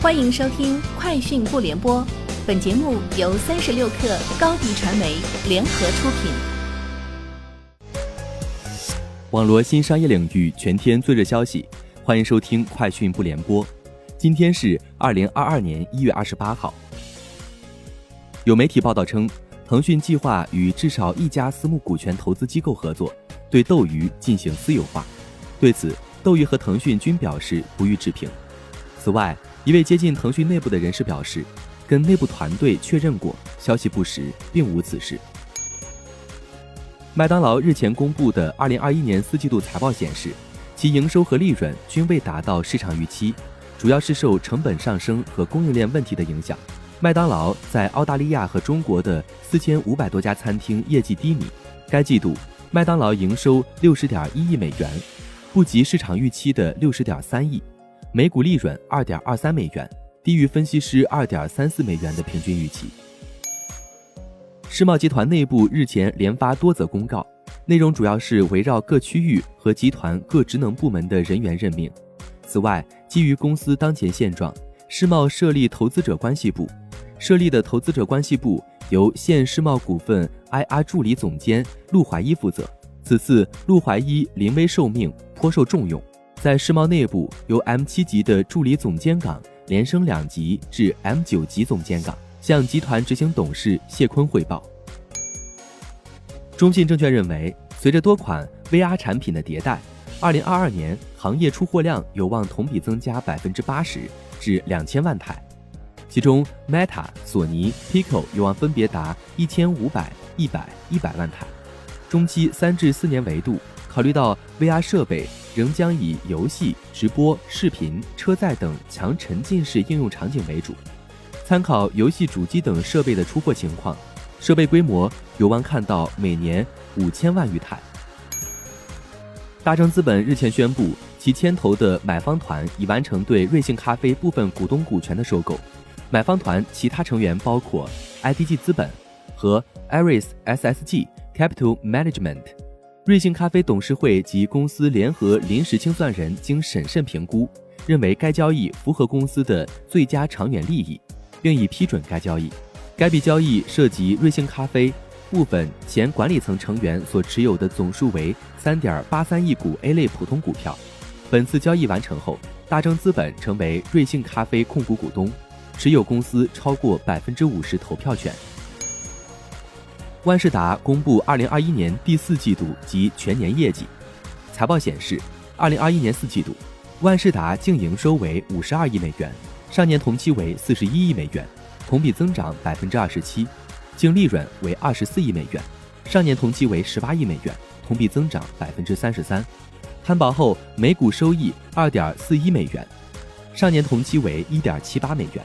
欢迎收听《快讯不联播》，本节目由三十六克高低传媒联合出品。网络新商业领域全天最热消息，欢迎收听《快讯不联播》。今天是二零二二年一月二十八号。有媒体报道称，腾讯计划与至少一家私募股权投资机构合作，对斗鱼进行私有化。对此，斗鱼和腾讯均表示不予置评。此外，一位接近腾讯内部的人士表示，跟内部团队确认过，消息不实，并无此事。麦当劳日前公布的2021年四季度财报显示，其营收和利润均未达到市场预期，主要是受成本上升和供应链问题的影响。麦当劳在澳大利亚和中国的4500多家餐厅业绩低迷，该季度麦当劳营收60.1亿美元，不及市场预期的60.3亿。每股利润二点二三美元，低于分析师二点三四美元的平均预期。世茂集团内部日前连发多则公告，内容主要是围绕各区域和集团各职能部门的人员任命。此外，基于公司当前现状，世茂设立投资者关系部，设立的投资者关系部由现世茂股份 IR 助理总监陆怀一负责。此次陆怀一临危受命，颇受重用。在世贸内部，由 M 七级的助理总监岗连升两级至 M 九级总监岗，向集团执行董事谢坤汇报。中信证券认为，随着多款 VR 产品的迭代，二零二二年行业出货量有望同比增加百分之八十至两千万台，其中 Meta、索尼、Pico 有望分别达一千五百、一百、一百万台。中期三至四年维度，考虑到 VR 设备。仍将以游戏、直播、视频、车载等强沉浸式应用场景为主。参考游戏主机等设备的出货情况，设备规模有望看到每年五千万余台。大正资本日前宣布，其牵头的买方团已完成对瑞幸咖啡部分股东股权的收购。买方团其他成员包括 IDG 资本和 Aris SSG Capital Management。瑞幸咖啡董事会及公司联合临时清算人经审慎评估，认为该交易符合公司的最佳长远利益，并已批准该交易。该笔交易涉及瑞幸咖啡部分前管理层成员所持有的总数为三点八三亿股 A 类普通股票。本次交易完成后，大正资本成为瑞幸咖啡控股股东，持有公司超过百分之五十投票权。万事达公布二零二一年第四季度及全年业绩，财报显示，二零二一年四季度，万事达净营收为五十二亿美元，上年同期为四十一亿美元，同比增长百分之二十七；净利润为二十四亿美元，上年同期为十八亿美元，同比增长百分之三十三；摊薄后每股收益二点四一美元，上年同期为一点七八美元。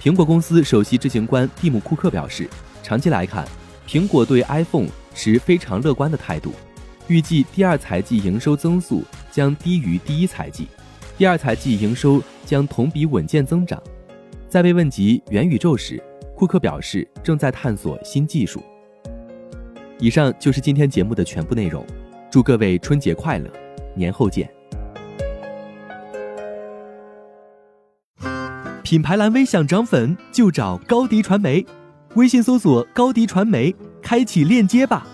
苹果公司首席执行官蒂姆·库克表示。长期来看，苹果对 iPhone 持非常乐观的态度，预计第二财季营收增速将低于第一财季，第二财季营收将同比稳健增长。在被问及元宇宙时，库克表示正在探索新技术。以上就是今天节目的全部内容，祝各位春节快乐，年后见。品牌蓝 V 想涨粉就找高迪传媒。微信搜索高迪传媒，开启链接吧。